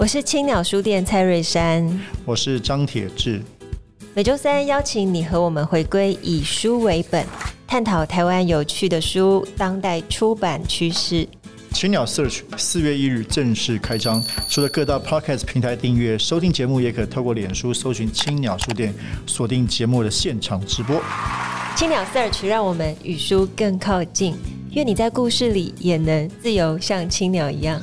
我是青鸟书店蔡瑞山我是张铁志。每周三邀请你和我们回归以书为本探讨台湾有趣的书当代出版趋势。青鸟 search 四月一日正式开张除了各大 podcast 平台订阅收听节目也可透过脸书搜寻青鸟书店锁定节目的现场直播。青鸟 search 让我们与书更靠近愿你在故事里也能自由像青鸟一样。